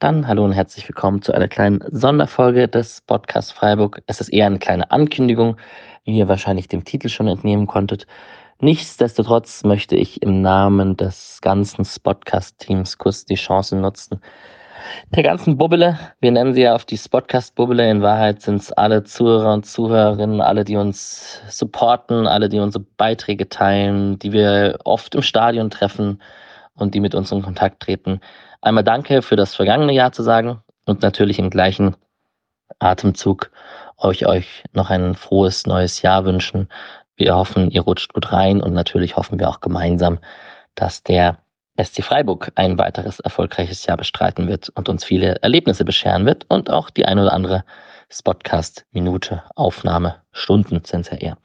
Dann hallo und herzlich willkommen zu einer kleinen Sonderfolge des Podcast Freiburg. Es ist eher eine kleine Ankündigung, wie ihr wahrscheinlich dem Titel schon entnehmen konntet. Nichtsdestotrotz möchte ich im Namen des ganzen Spotcast-Teams kurz die Chance nutzen, der ganzen Bubbele, wir nennen sie ja auf die Spotcast-Bubbele, in Wahrheit sind es alle Zuhörer und Zuhörerinnen, alle, die uns supporten, alle, die unsere Beiträge teilen, die wir oft im Stadion treffen und die mit uns in Kontakt treten. Einmal danke für das vergangene Jahr zu sagen und natürlich im gleichen Atemzug euch, euch noch ein frohes neues Jahr wünschen. Wir hoffen, ihr rutscht gut rein und natürlich hoffen wir auch gemeinsam, dass der SC Freiburg ein weiteres erfolgreiches Jahr bestreiten wird und uns viele Erlebnisse bescheren wird und auch die ein oder andere Spotcast-Minute, Aufnahme, Stunden sind es ja eher.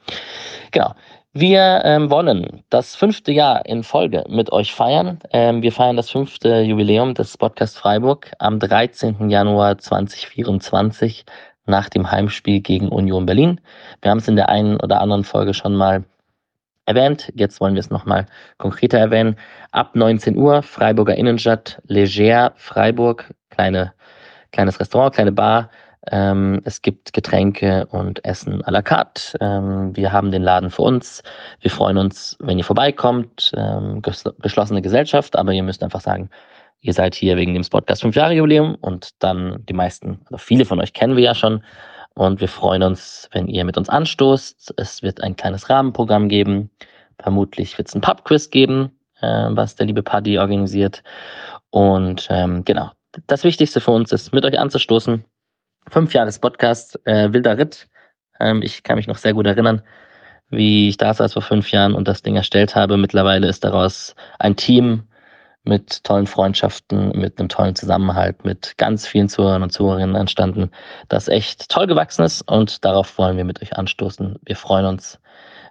Genau. Wir ähm, wollen das fünfte Jahr in Folge mit euch feiern. Ähm, wir feiern das fünfte Jubiläum des Podcast Freiburg am 13. Januar 2024 nach dem Heimspiel gegen Union Berlin. Wir haben es in der einen oder anderen Folge schon mal erwähnt. Jetzt wollen wir es nochmal konkreter erwähnen. Ab 19 Uhr Freiburger Innenstadt, Leger, Freiburg, kleine, kleines Restaurant, kleine Bar, ähm, es gibt Getränke und Essen à la carte. Ähm, wir haben den Laden für uns. Wir freuen uns, wenn ihr vorbeikommt. Ähm, geschlossene Gesellschaft, aber ihr müsst einfach sagen, ihr seid hier wegen dem Podcast 5 Jahre Jubiläum und dann die meisten, also viele von euch kennen wir ja schon. Und wir freuen uns, wenn ihr mit uns anstoßt. Es wird ein kleines Rahmenprogramm geben. Vermutlich wird es ein Pubquiz geben, äh, was der liebe Paddy organisiert. Und ähm, genau, das Wichtigste für uns ist, mit euch anzustoßen, fünf Jahre des Podcasts, äh, Wilder Ritt. Ähm, ich kann mich noch sehr gut erinnern, wie ich da saß vor fünf Jahren und das Ding erstellt habe. Mittlerweile ist daraus ein Team mit tollen Freundschaften, mit einem tollen Zusammenhalt, mit ganz vielen Zuhörern und Zuhörerinnen entstanden, das echt toll gewachsen ist und darauf wollen wir mit euch anstoßen. Wir freuen uns,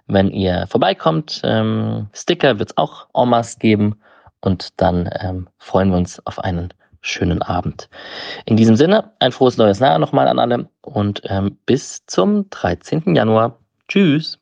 wenn ihr vorbeikommt. Ähm, Sticker wird es auch en masse geben und dann ähm, freuen wir uns auf einen schönen Abend. In diesem Sinne, ein frohes neues Jahr nochmal an alle und ähm, bis zum 13. Januar. Tschüss.